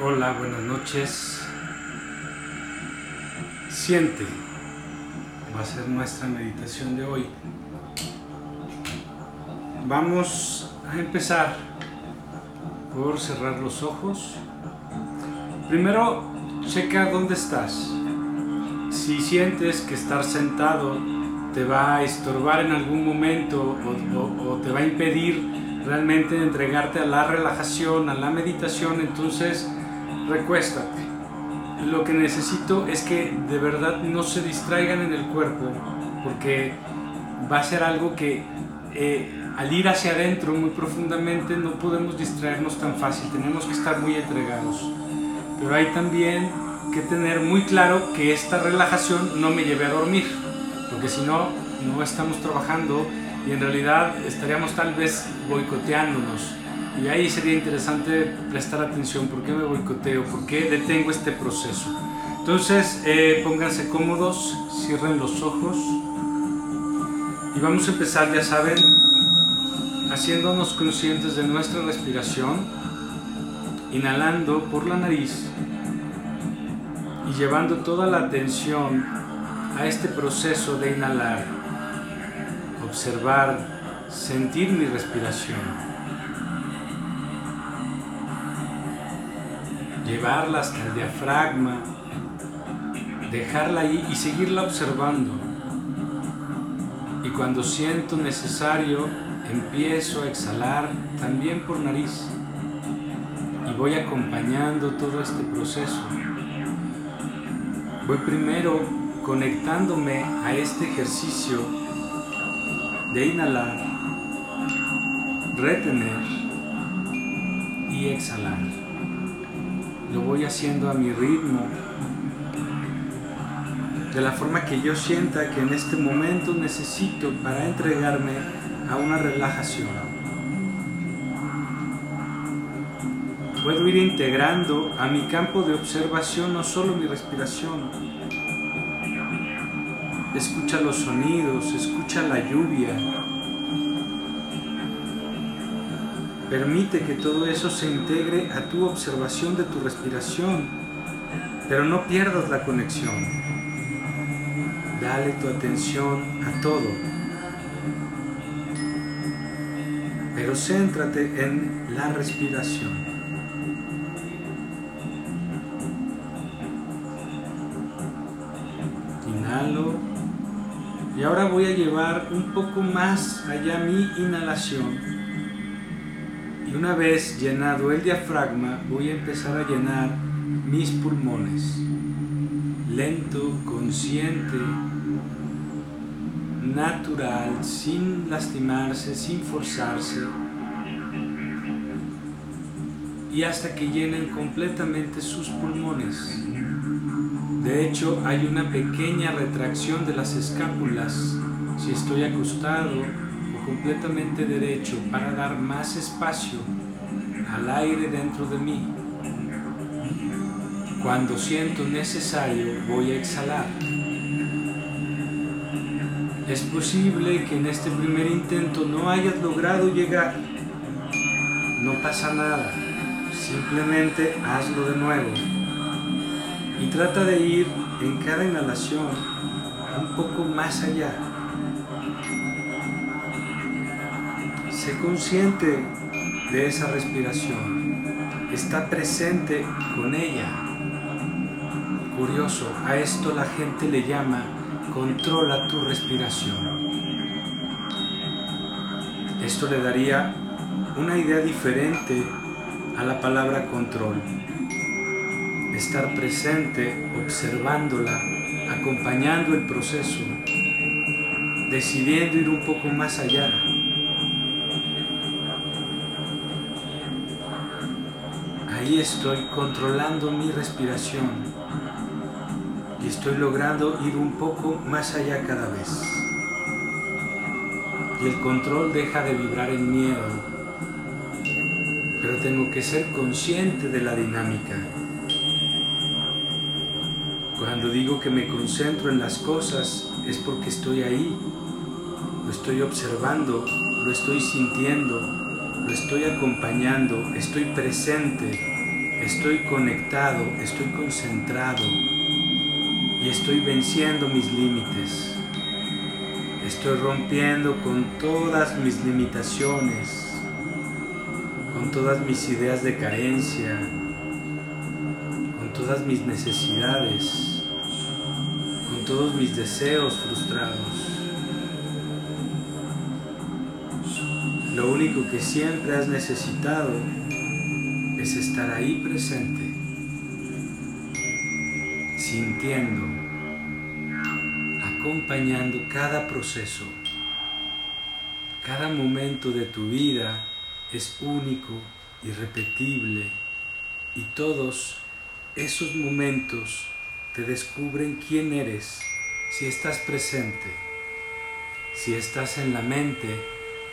Hola, buenas noches. Siente. Va a ser nuestra meditación de hoy. Vamos a empezar por cerrar los ojos. Primero, checa dónde estás. Si sientes que estar sentado te va a estorbar en algún momento o, o- te va a impedir realmente entregarte a la relajación, a la meditación, entonces recuéstate. Lo que necesito es que de verdad no se distraigan en el cuerpo, porque va a ser algo que eh, al ir hacia adentro muy profundamente no podemos distraernos tan fácil, tenemos que estar muy entregados. Pero hay también que tener muy claro que esta relajación no me lleve a dormir, porque si no, no estamos trabajando y en realidad estaríamos tal vez boicoteándonos. Y ahí sería interesante prestar atención, ¿por qué me boicoteo? ¿Por qué detengo este proceso? Entonces, eh, pónganse cómodos, cierren los ojos y vamos a empezar, ya saben, haciéndonos conscientes de nuestra respiración, inhalando por la nariz y llevando toda la atención a este proceso de inhalar, observar, sentir mi respiración. Llevarla hasta el diafragma, dejarla ahí y seguirla observando. Y cuando siento necesario, empiezo a exhalar también por nariz y voy acompañando todo este proceso. Voy primero conectándome a este ejercicio de inhalar, retener y exhalar lo voy haciendo a mi ritmo, de la forma que yo sienta que en este momento necesito para entregarme a una relajación. Puedo ir integrando a mi campo de observación no solo mi respiración. Escucha los sonidos, escucha la lluvia, Permite que todo eso se integre a tu observación de tu respiración, pero no pierdas la conexión. Dale tu atención a todo, pero céntrate en la respiración. Inhalo y ahora voy a llevar un poco más allá mi inhalación. Una vez llenado el diafragma, voy a empezar a llenar mis pulmones. Lento, consciente, natural, sin lastimarse, sin forzarse. Y hasta que llenen completamente sus pulmones. De hecho, hay una pequeña retracción de las escápulas si estoy acostado completamente derecho para dar más espacio al aire dentro de mí. Cuando siento necesario voy a exhalar. Es posible que en este primer intento no hayas logrado llegar. No pasa nada. Simplemente hazlo de nuevo. Y trata de ir en cada inhalación un poco más allá. Sé consciente de esa respiración. Está presente con ella. Curioso, a esto la gente le llama controla tu respiración. Esto le daría una idea diferente a la palabra control. Estar presente, observándola, acompañando el proceso, decidiendo ir un poco más allá. Estoy controlando mi respiración y estoy logrando ir un poco más allá cada vez. Y el control deja de vibrar en miedo, pero tengo que ser consciente de la dinámica. Cuando digo que me concentro en las cosas es porque estoy ahí, lo estoy observando, lo estoy sintiendo, lo estoy acompañando, estoy presente estoy conectado, estoy concentrado y estoy venciendo mis límites. Estoy rompiendo con todas mis limitaciones, con todas mis ideas de carencia, con todas mis necesidades, con todos mis deseos frustrados. Lo único que siempre has necesitado es estar ahí presente, sintiendo acompañando cada proceso. Cada momento de tu vida es único, irrepetible y todos esos momentos te descubren quién eres si estás presente. Si estás en la mente,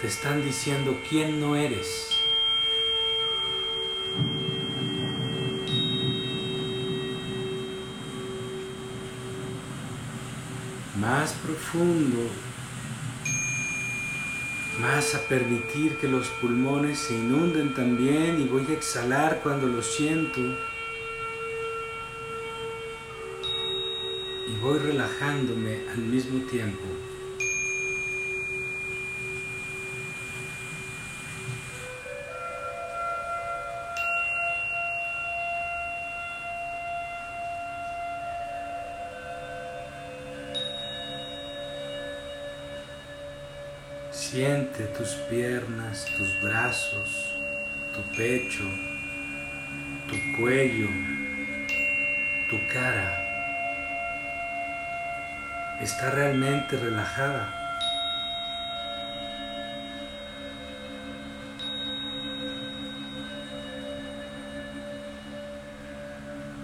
te están diciendo quién no eres. Más profundo, más a permitir que los pulmones se inunden también y voy a exhalar cuando lo siento. Y voy relajándome al mismo tiempo. Tus piernas, tus brazos, tu pecho, tu cuello, tu cara. Está realmente relajada.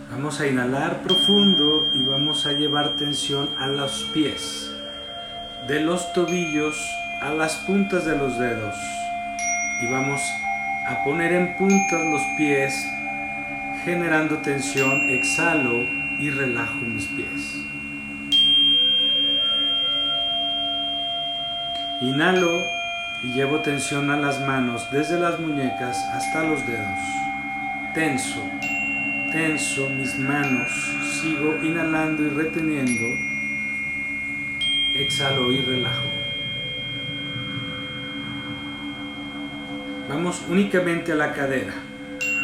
Vamos a inhalar profundo y vamos a llevar tensión a los pies, de los tobillos a las puntas de los dedos y vamos a poner en puntas los pies generando tensión, exhalo y relajo mis pies. Inhalo y llevo tensión a las manos desde las muñecas hasta los dedos. Tenso, tenso mis manos, sigo inhalando y reteniendo. Exhalo y relajo. Vamos únicamente a la cadera.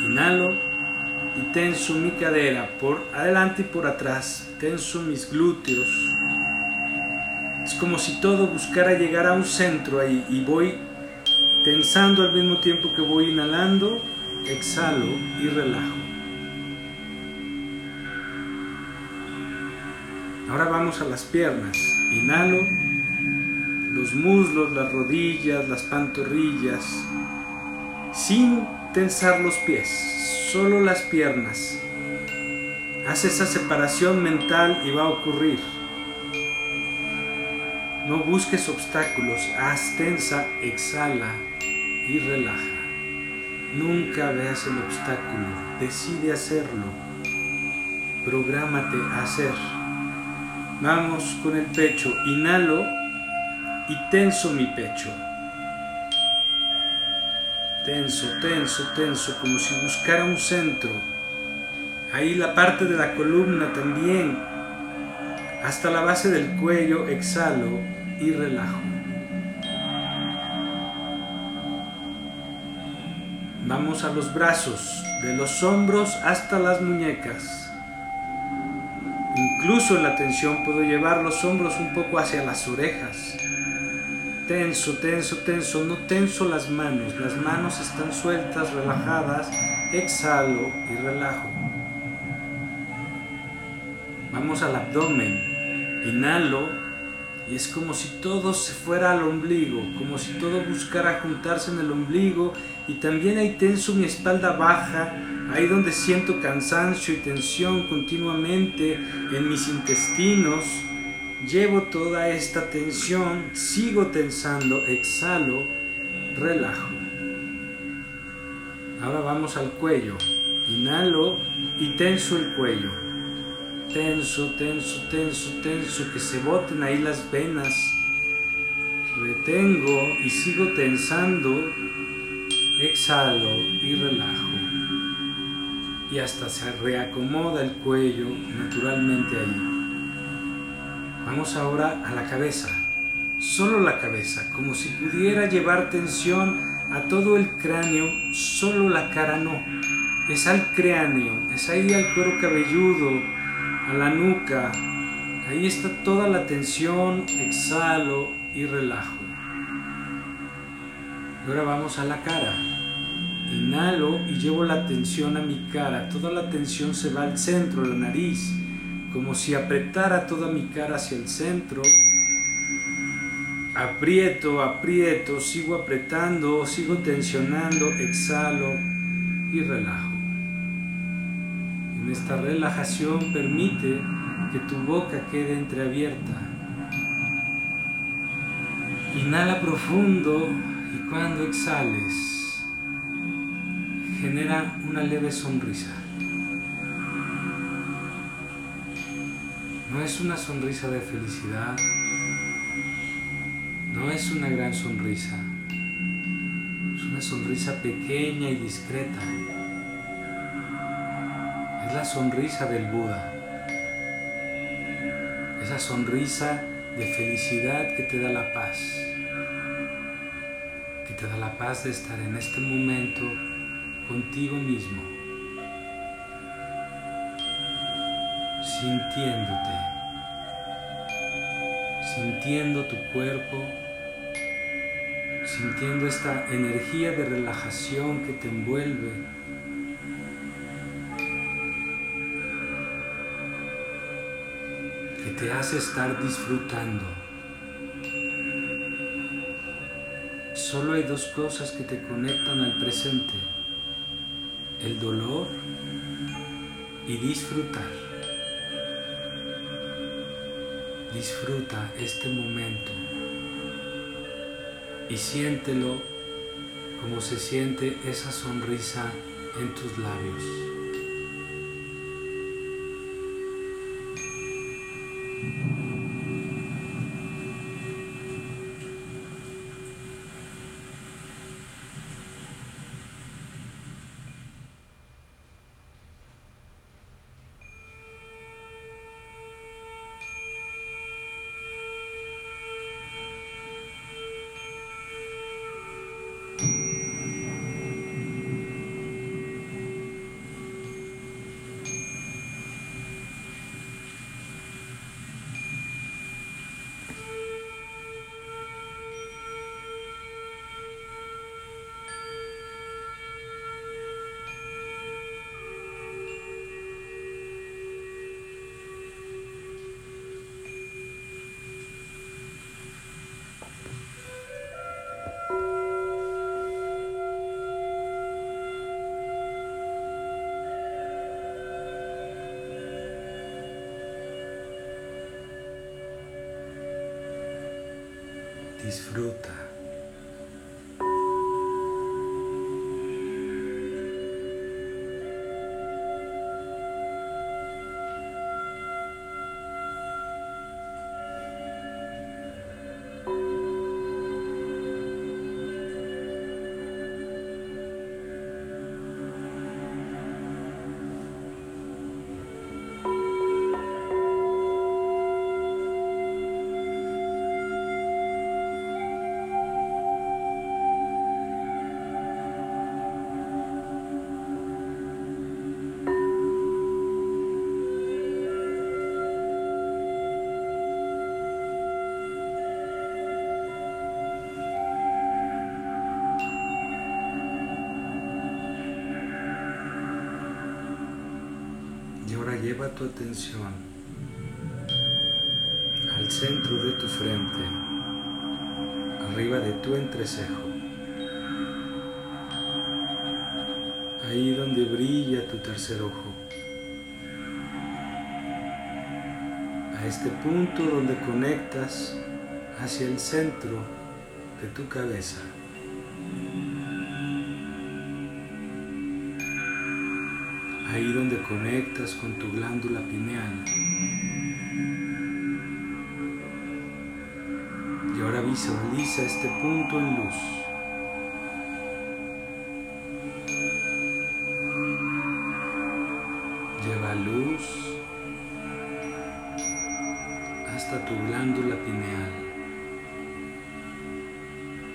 Inhalo y tenso mi cadera por adelante y por atrás. Tenso mis glúteos. Es como si todo buscara llegar a un centro ahí y voy tensando al mismo tiempo que voy inhalando, exhalo y relajo. Ahora vamos a las piernas. Inhalo, los muslos, las rodillas, las pantorrillas, sin tensar los pies, solo las piernas. Haz esa separación mental y va a ocurrir. No busques obstáculos, haz tensa, exhala y relaja. Nunca veas el obstáculo, decide hacerlo. Prográmate a hacer. Vamos con el pecho, inhalo y tenso mi pecho tenso, tenso, tenso, como si buscara un centro. Ahí la parte de la columna también, hasta la base del cuello, exhalo y relajo. Vamos a los brazos, de los hombros hasta las muñecas. Incluso en la tensión puedo llevar los hombros un poco hacia las orejas tenso, tenso, tenso, no tenso las manos, las manos están sueltas, relajadas, exhalo y relajo. Vamos al abdomen, inhalo y es como si todo se fuera al ombligo, como si todo buscara juntarse en el ombligo y también hay tenso mi espalda baja, ahí donde siento cansancio y tensión continuamente en mis intestinos Llevo toda esta tensión, sigo tensando, exhalo, relajo. Ahora vamos al cuello. Inhalo y tenso el cuello. Tenso, tenso, tenso, tenso, que se boten ahí las venas. Retengo y sigo tensando. Exhalo y relajo. y hasta se reacomoda el cuello naturalmente ahí. Vamos ahora a la cabeza, solo la cabeza, como si pudiera llevar tensión a todo el cráneo, solo la cara no. Es al cráneo, es ahí al cuero cabelludo, a la nuca, ahí está toda la tensión, exhalo y relajo. Y ahora vamos a la cara. Inhalo y llevo la tensión a mi cara, toda la tensión se va al centro, la nariz como si apretara toda mi cara hacia el centro. Aprieto, aprieto, sigo apretando, sigo tensionando, exhalo y relajo. En esta relajación permite que tu boca quede entreabierta. Inhala profundo y cuando exhales, genera una leve sonrisa. No es una sonrisa de felicidad, no es una gran sonrisa, es una sonrisa pequeña y discreta. Es la sonrisa del Buda, esa sonrisa de felicidad que te da la paz, que te da la paz de estar en este momento contigo mismo. Sintiéndote, sintiendo tu cuerpo, sintiendo esta energía de relajación que te envuelve. que te hace estar disfrutando. Solo hay dos cosas que te conectan al presente, el dolor y disfrutar. Disfruta este momento y siéntelo como se siente esa sonrisa en tus labios. Tu atención al centro de tu frente, arriba de tu entrecejo, ahí donde brilla tu tercer ojo, a este punto donde conectas hacia el centro de tu cabeza. ahí donde conectas con tu glándula pineal. Y ahora visualiza este punto en luz. Lleva luz hasta tu glándula pineal.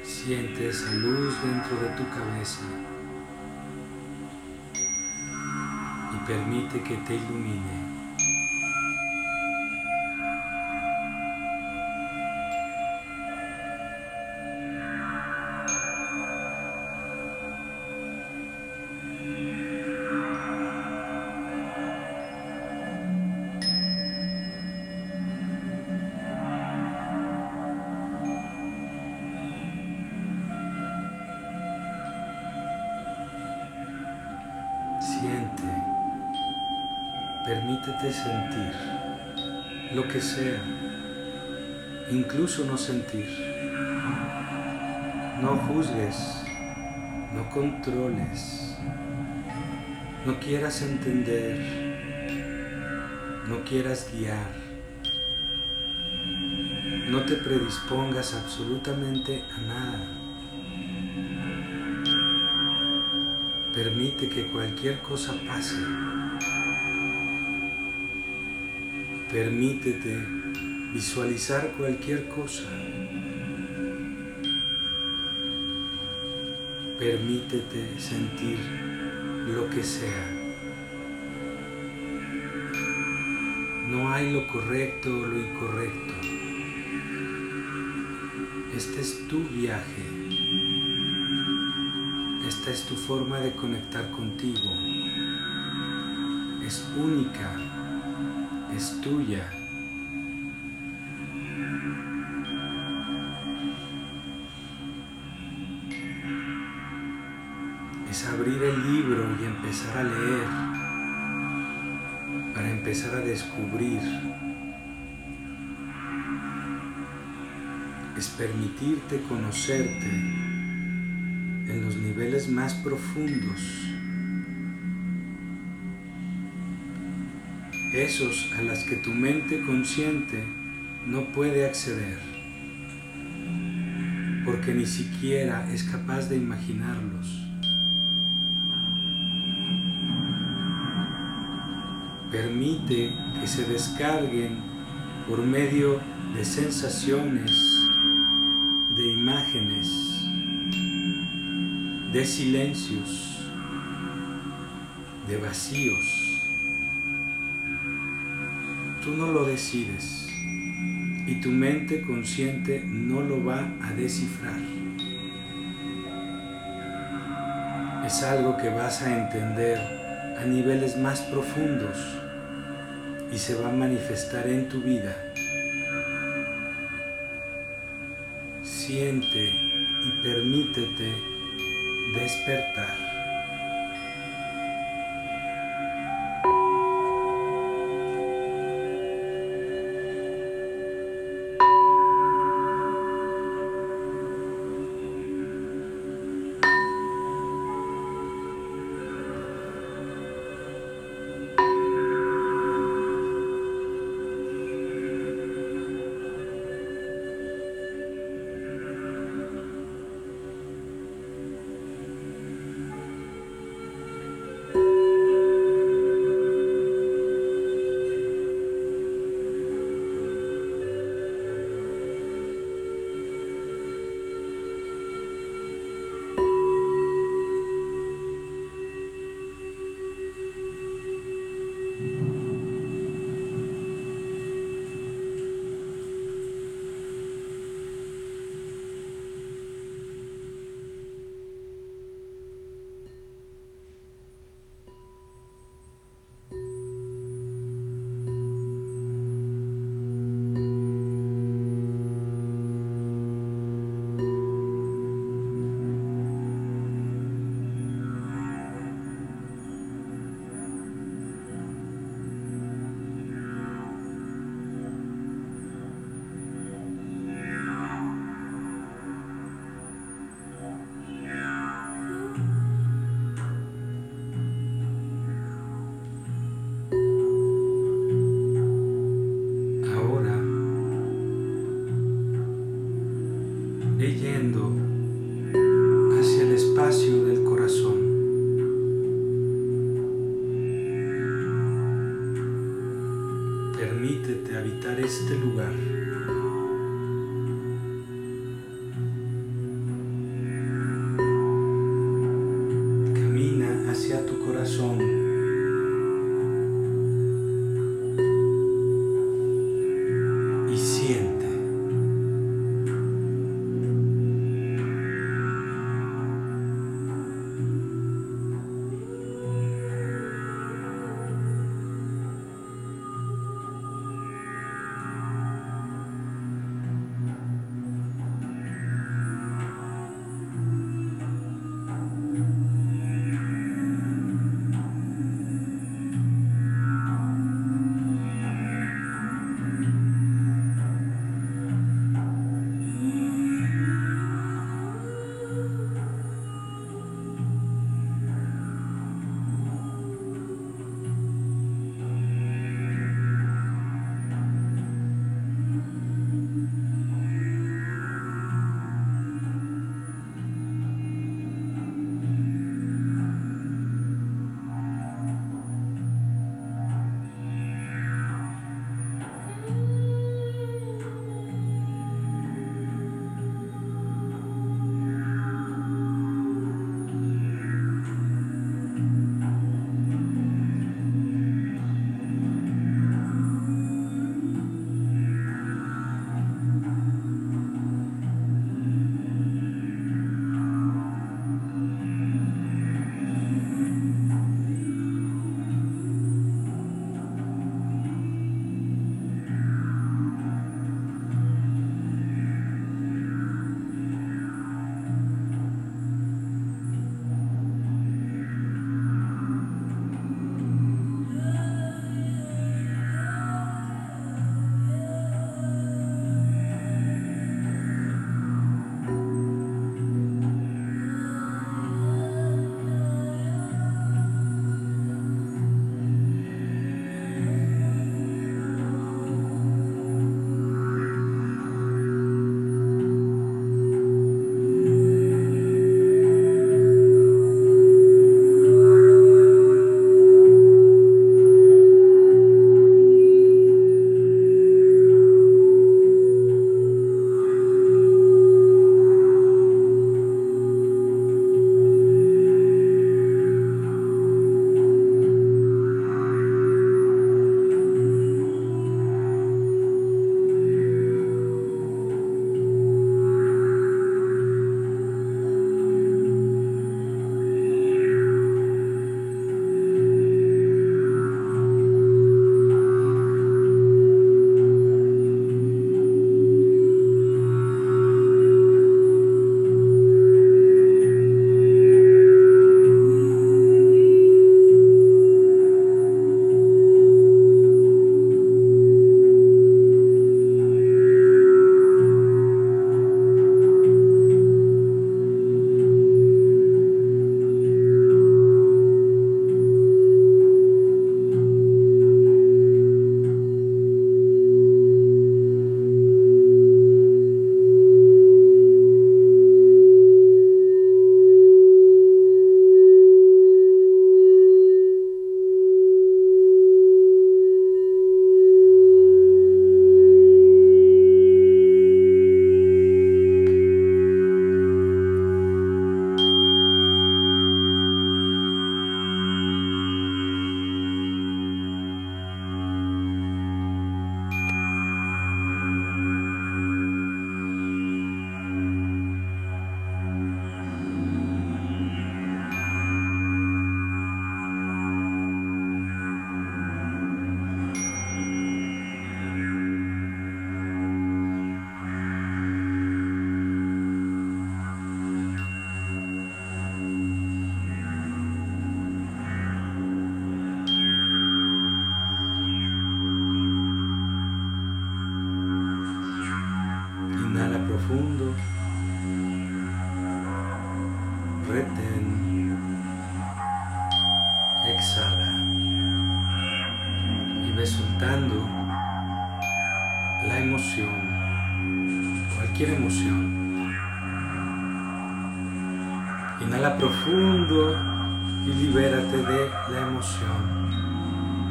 Siente esa luz dentro de tu cabeza. Permite que te ilumine. Permítete sentir lo que sea, incluso no sentir. No juzgues, no controles, no quieras entender, no quieras guiar, no te predispongas absolutamente a nada. Permite que cualquier cosa pase. Permítete visualizar cualquier cosa. Permítete sentir lo que sea. No hay lo correcto o lo incorrecto. Este es tu viaje. Esta es tu forma de conectar contigo. Es única es tuya. Es abrir el libro y empezar a leer para empezar a descubrir. Es permitirte conocerte en los niveles más profundos esos a las que tu mente consciente no puede acceder, porque ni siquiera es capaz de imaginarlos. Permite que se descarguen por medio de sensaciones, de imágenes, de silencios, de vacíos. Tú no lo decides y tu mente consciente no lo va a descifrar. Es algo que vas a entender a niveles más profundos y se va a manifestar en tu vida. Siente y permítete despertar.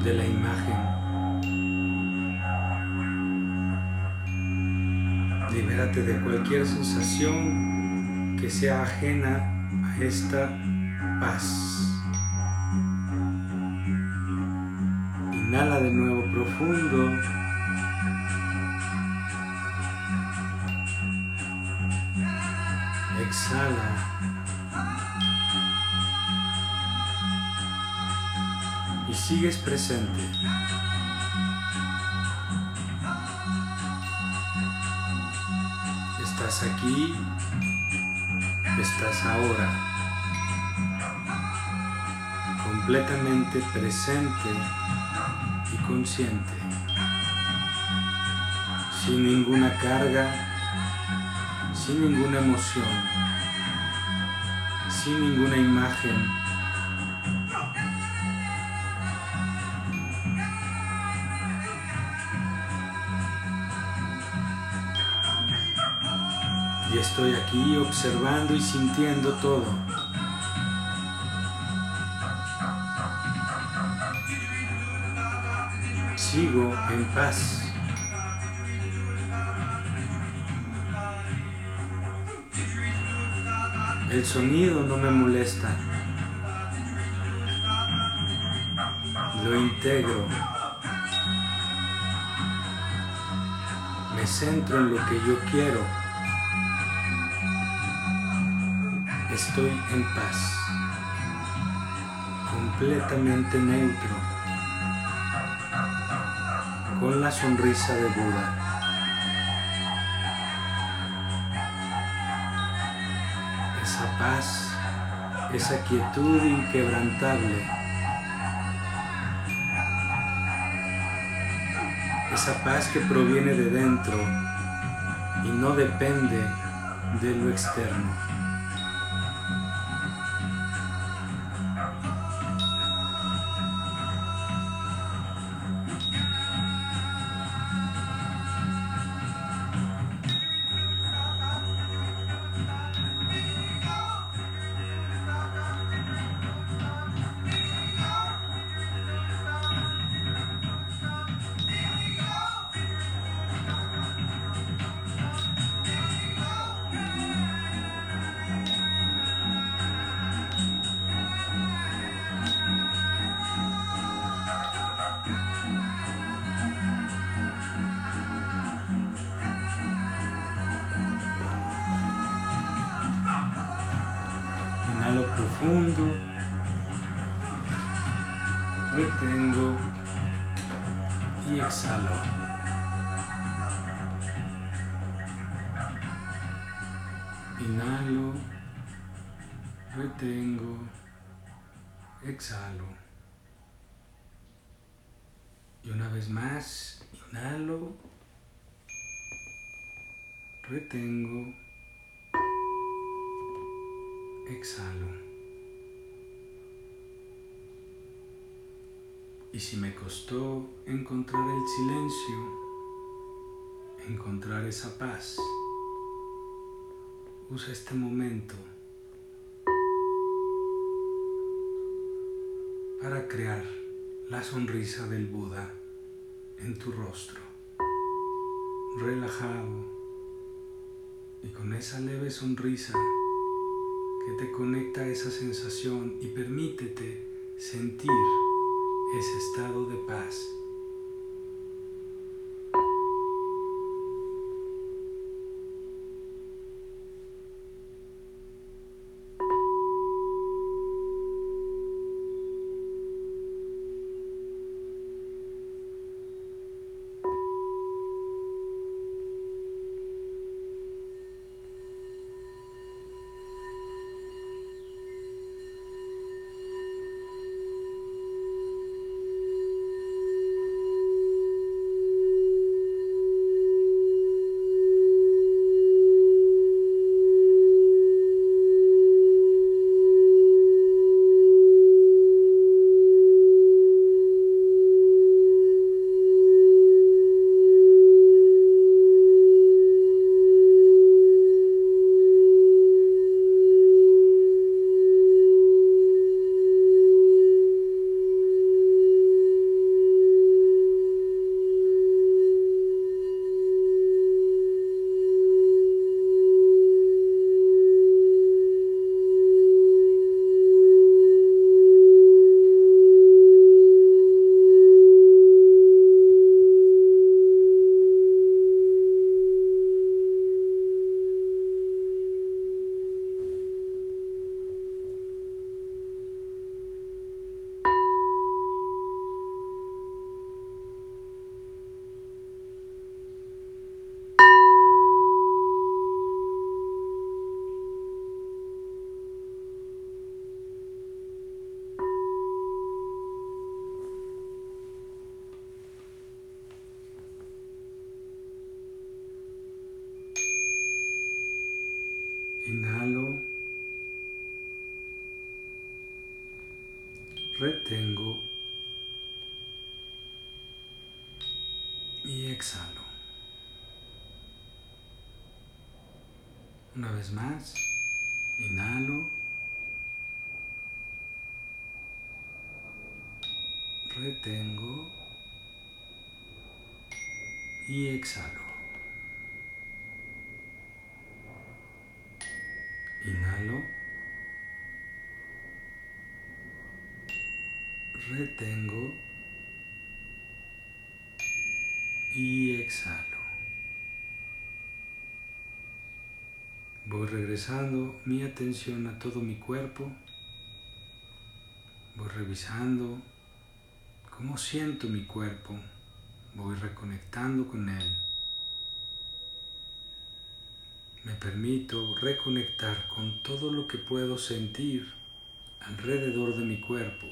De la imagen. Libérate de cualquier sensación que sea ajena a esta paz. Inhala de nuevo profundo. Exhala. Sigues presente. Estás aquí, estás ahora, completamente presente y consciente, sin ninguna carga, sin ninguna emoción, sin ninguna imagen. Y estoy aquí observando y sintiendo todo. Sigo en paz. El sonido no me molesta. Lo integro. Me centro en lo que yo quiero. Estoy en paz. Completamente neutro. Con la sonrisa de Buda. esa paz, esa quietud inquebrantable, esa paz que proviene de dentro y no depende de lo externo. Inhalo, retengo, exhalo. Y una vez más, inhalo, retengo, exhalo. Y si me costó encontrar el silencio, encontrar esa paz, usa este momento para crear la sonrisa del Buda en tu rostro, relajado y con esa leve sonrisa que te conecta a esa sensación y permítete sentir ese estado de paz. Y exhalo. Inhalo. Retengo. Y exhalo. Voy regresando mi atención a todo mi cuerpo. Voy revisando cómo siento mi cuerpo. Voy reconectando con él. Me permito reconectar con todo lo que puedo sentir alrededor de mi cuerpo.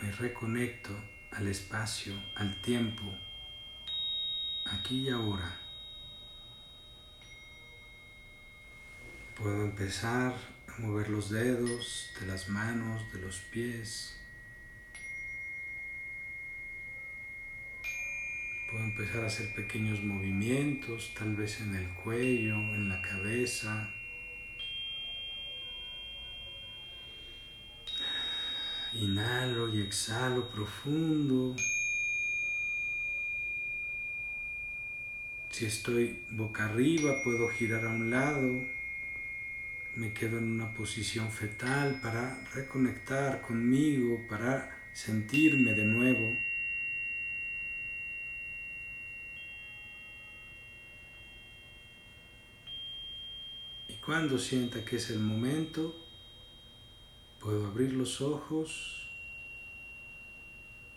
Me reconecto al espacio, al tiempo, aquí y ahora. Puedo empezar a mover los dedos de las manos, de los pies. Puedo empezar a hacer pequeños movimientos, tal vez en el cuello, en la cabeza. Inhalo y exhalo profundo. Si estoy boca arriba, puedo girar a un lado me quedo en una posición fetal para reconectar conmigo, para sentirme de nuevo. Y cuando sienta que es el momento, puedo abrir los ojos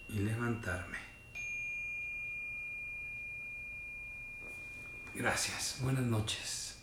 y levantarme. Gracias, buenas noches.